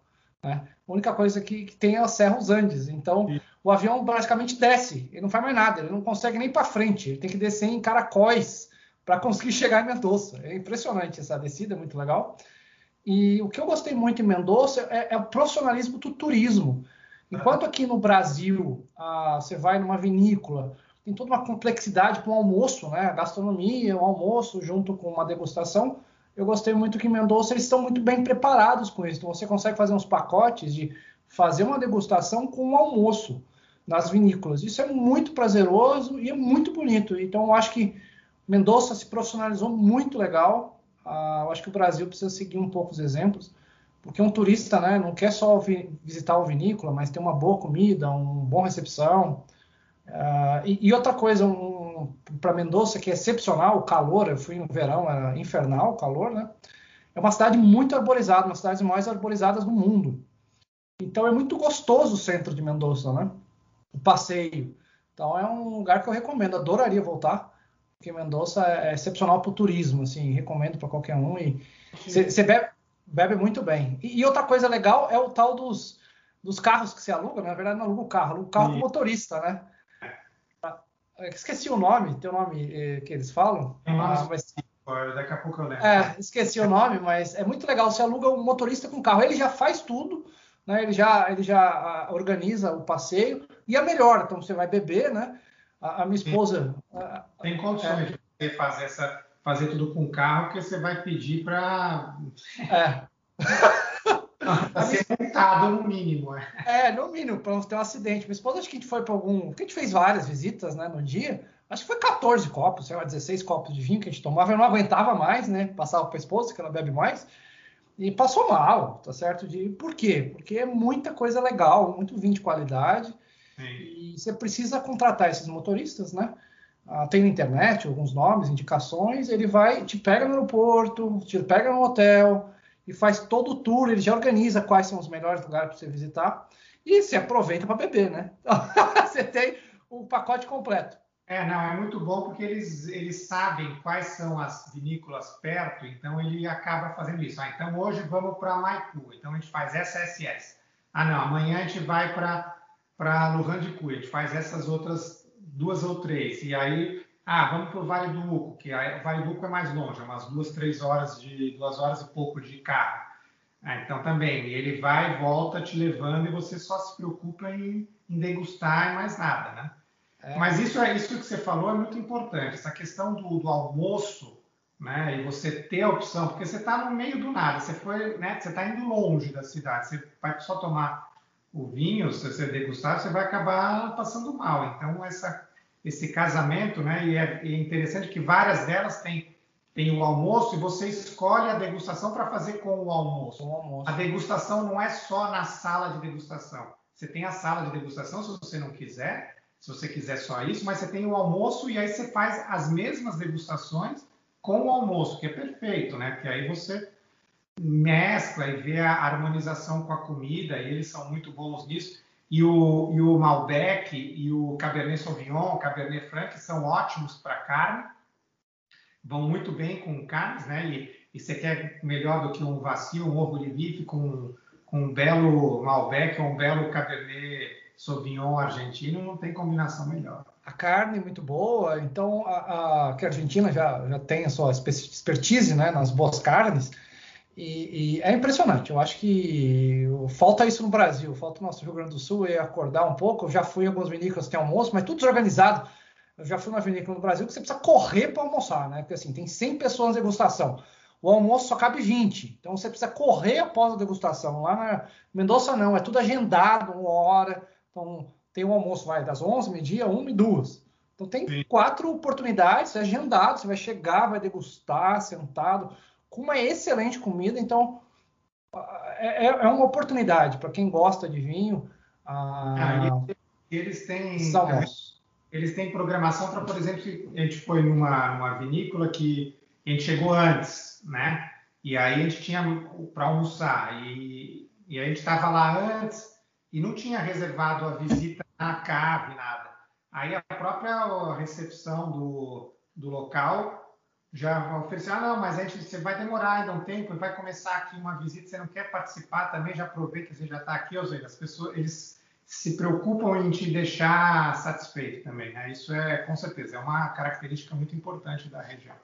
Né? A única coisa que, que tem é a Serra dos Andes. Então. O avião praticamente desce, ele não faz mais nada, ele não consegue nem para frente, ele tem que descer em caracóis para conseguir <laughs> chegar em Mendoza. É impressionante essa descida, é muito legal. E o que eu gostei muito em Mendoza é, é o profissionalismo do turismo. Enquanto aqui no Brasil ah, você vai numa vinícola, tem toda uma complexidade com o almoço, né? Gastronomia, o almoço junto com uma degustação eu gostei muito que em Mendonça eles estão muito bem preparados com isso. Então você consegue fazer uns pacotes de fazer uma degustação com um almoço nas vinícolas. Isso é muito prazeroso e é muito bonito. Então eu acho que Mendonça se profissionalizou muito legal. Uh, eu acho que o Brasil precisa seguir um pouco os exemplos, porque um turista, né, não quer só visitar o vinícola, mas ter uma boa comida, uma boa recepção. Uh, e, e, outra coisa, um, para Mendoza, que é excepcional, o calor, eu fui no verão, era infernal o calor, né? É uma cidade muito arborizada, uma das cidades mais arborizadas do mundo. Então é muito gostoso o centro de Mendoza, né? O passeio. Então é um lugar que eu recomendo, adoraria voltar, porque Mendoza é excepcional para o turismo, assim, recomendo para qualquer um. E você bebe, bebe, muito bem. E, e, outra coisa legal é o tal dos, dos carros que você aluga, na verdade não aluga o carro, aluga o carro com motorista, né? É, esqueci o nome, tem o nome eh, que eles falam. ah, mas... Daqui a pouco eu lembro. É, esqueci o nome, mas é muito legal. Você aluga um motorista com carro, ele já faz tudo, né? Ele já, ele já ah, organiza o passeio e é melhor. Então você vai beber, né? A, a minha esposa. Tem condições é, de fazer essa, fazer tudo com carro, que você vai pedir para. É. <laughs> Para ser montado no mínimo. É, é no mínimo, para não ter um acidente. Minha esposa, acho que a gente foi para algum. Porque a gente fez várias visitas né, no dia. Acho que foi 14 copos, sei lá, 16 copos de vinho que a gente tomava. Eu não aguentava mais, né? Passava para a esposa, que ela bebe mais. E passou mal, tá certo? De... Por quê? Porque é muita coisa legal, muito vinho de qualidade. Sim. E você precisa contratar esses motoristas, né? Ah, tem na internet alguns nomes, indicações. Ele vai, te pega no aeroporto, te pega no hotel e faz todo o tour, ele já organiza quais são os melhores lugares para você visitar e se aproveita para beber, né? <laughs> você tem o pacote completo. É, não, é muito bom porque eles, eles sabem quais são as vinícolas perto, então ele acaba fazendo isso. Ah, então hoje vamos para Maipu, então a gente faz essa SS. Ah, não, amanhã a gente vai para Lujan de Cuia, a gente faz essas outras duas ou três. E aí ah, vamos para o Vale do Uco, que o Vale do Uco é mais longe, é umas duas, três horas de duas horas e pouco de carro. Ah, então também, ele vai e volta te levando e você só se preocupa em, em degustar e mais nada, né? É. Mas isso é isso que você falou é muito importante, essa questão do, do almoço, né? E você ter a opção, porque você está no meio do nada, você foi, né? Você está indo longe da cidade, você vai só tomar o vinho, se você degustar, você vai acabar passando mal. Então essa esse casamento, né? E é, é interessante que várias delas têm tem o almoço e você escolhe a degustação para fazer com o almoço. o almoço. A degustação não é só na sala de degustação. Você tem a sala de degustação se você não quiser, se você quiser só isso, mas você tem o almoço e aí você faz as mesmas degustações com o almoço, que é perfeito, né? Porque aí você mescla e vê a harmonização com a comida, e eles são muito bons nisso. E o, e o Malbec e o Cabernet Sauvignon, o Cabernet Franc são ótimos para carne, vão muito bem com carnes, né? E, e você quer melhor do que um vacilo, um orgulho bife com, com um belo Malbec ou um belo Cabernet Sauvignon argentino, não tem combinação melhor. A carne é muito boa, então a, a, que a Argentina já, já tem a sua expertise né, nas boas carnes, e, e, é impressionante. Eu acho que falta isso no Brasil, falta no nosso Rio Grande do Sul e acordar um pouco. Eu já fui em algumas vinícolas tem almoço, mas tudo desorganizado. Eu já fui numa vinícola no Brasil que você precisa correr para almoçar, né? Porque assim, tem 100 pessoas na degustação. O almoço só cabe 20. Então você precisa correr após a degustação. Lá na Mendonça não, é tudo agendado, uma hora. Então tem o almoço vai das 11, meio-dia, 1 e 2. Então tem Sim. quatro oportunidades, é agendado, você vai chegar, vai degustar, sentado com uma excelente comida. Então, é, é, é uma oportunidade para quem gosta de vinho. Ah, ah, eles têm eles têm programação para, por exemplo, a gente foi numa, numa vinícola que a gente chegou antes, né? E aí a gente tinha para almoçar e, e a gente estava lá antes e não tinha reservado a visita na cave, nada. Aí a própria recepção do, do local já ofereceu, ah, não, mas a gente, você vai demorar ainda um tempo, vai começar aqui uma visita, você não quer participar também, já aproveita, você já está aqui, ou seja, as pessoas, eles se preocupam em te deixar satisfeito também, né? Isso é, com certeza, é uma característica muito importante da região.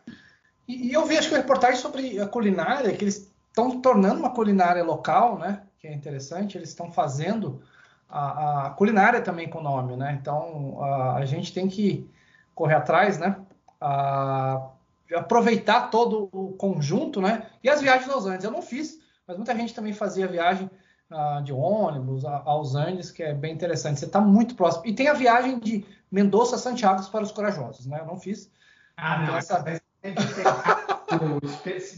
E, e eu vi, acho que reportagem sobre a culinária, que eles estão tornando uma culinária local, né? Que é interessante, eles estão fazendo a, a, culinária também com nome, né? Então, a, a gente tem que correr atrás, né? A, aproveitar todo o conjunto, né? E as viagens aos Andes, eu não fiz, mas muita gente também fazia viagem de ônibus aos Andes, que é bem interessante. Você está muito próximo. E tem a viagem de Mendoza a Santiago para os corajosos, né? Eu não fiz. Ah, não. Essa...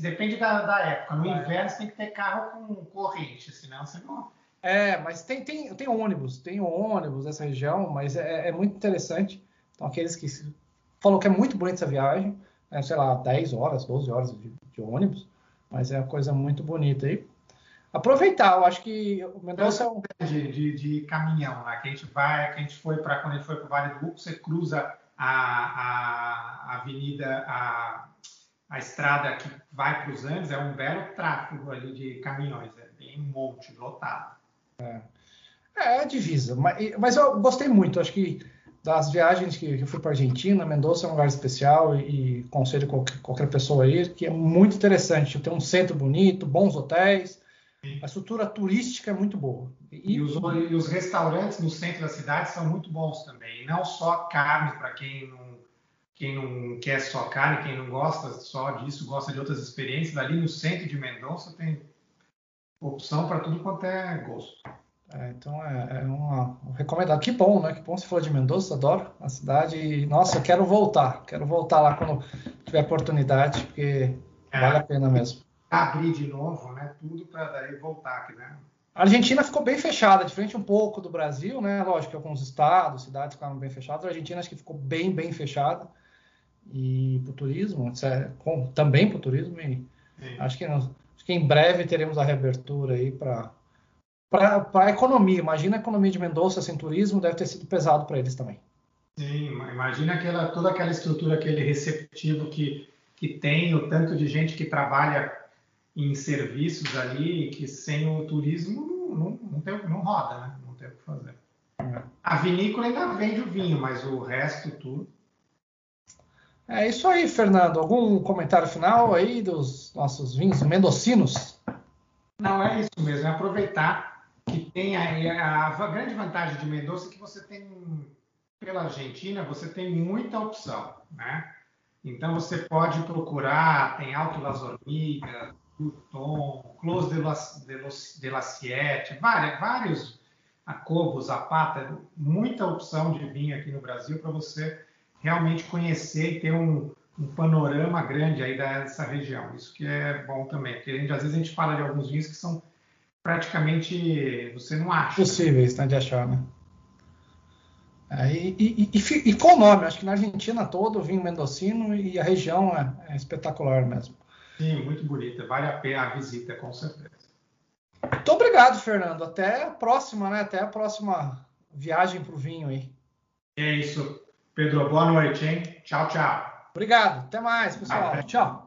Depende da, da, época. No inverno você tem que ter carro com corrente, senão você não. É, mas tem, tem, tem ônibus, tem ônibus nessa região, mas é, é muito interessante. Então, aqueles que falou que é muito bonita essa viagem é, sei lá, 10 horas, 12 horas de, de, ônibus, mas é uma coisa muito bonita aí. Aproveitar, eu acho que o Mendonça é um... De, de, de, caminhão, né? Que a gente vai, que a gente foi para quando a gente foi para o Vale do Uco, você cruza a, a, a avenida, a, a estrada que vai para os Andes, é um belo tráfego ali de caminhões, é bem um monte, lotado. É, é, é divisa, mas, mas eu gostei muito, acho que das viagens que, eu fui para Argentina, Mendoza é um lugar especial e, e conselho qualquer, qualquer pessoa aí, que é muito interessante. Tem um centro bonito, bons hotéis, a estrutura turística é muito boa. E, e, os, e, os, restaurantes no centro da cidade são muito bons também. E não só carne para quem não, quem não quer só carne, quem não gosta só disso, gosta de outras experiências. Ali no centro de Mendonça tem opção para tudo quanto é gosto. É, então é, é uma, um recomendado. Que bom, né? Que bom se for de Mendoza, adoro a cidade. E, nossa, quero voltar. Quero voltar lá quando tiver oportunidade, porque é, vale a pena mesmo. Abrir de novo, né? Tudo para daí voltar aqui, né? A Argentina ficou bem fechada, diferente um pouco do Brasil, né? Lógico que alguns estados, cidades ficaram bem fechadas. A Argentina acho que ficou bem, bem fechada. E para o turismo, é, com, também para o turismo. E acho que, acho que em breve teremos a reabertura aí para para a economia. Imagina a economia de Mendonça sem turismo, deve ter sido pesado para eles também. Sim, imagina aquela, toda aquela estrutura, aquele receptivo que, que tem, o tanto de gente que trabalha em serviços ali, que sem o turismo não, não, não, tem, não roda, né? Não tem o que fazer. É. A vinícola ainda vende o vinho, mas o resto tudo. É isso aí, Fernando. Algum comentário final aí dos nossos vinhos mendocinos? Não, é isso mesmo. É aproveitar que tem a, a grande vantagem de Mendoza é que você tem pela Argentina você tem muita opção, né? Então você pode procurar, tem Alto Las Hormigas, Luton, Close de, Las, de, Los, de la Siete, vários, vários Acobos, Zapata, muita opção de vinho aqui no Brasil para você realmente conhecer e ter um, um, panorama grande aí dessa região. Isso que é bom também, porque gente, às vezes a gente fala de alguns vinhos que são praticamente você não acha. Possíveis né, de achar, né? É, e, e, e, e, com o nome, acho que na Argentina todo o vinho mendocino e a região é, é, espetacular mesmo. Sim, muito bonita, vale a pena a visita, com certeza. Muito obrigado, Fernando. Até a próxima, né? Até a próxima viagem para o vinho aí. É isso. Pedro, boa noite, hein? Tchau, tchau. Obrigado. Até mais, pessoal. Até. Tchau.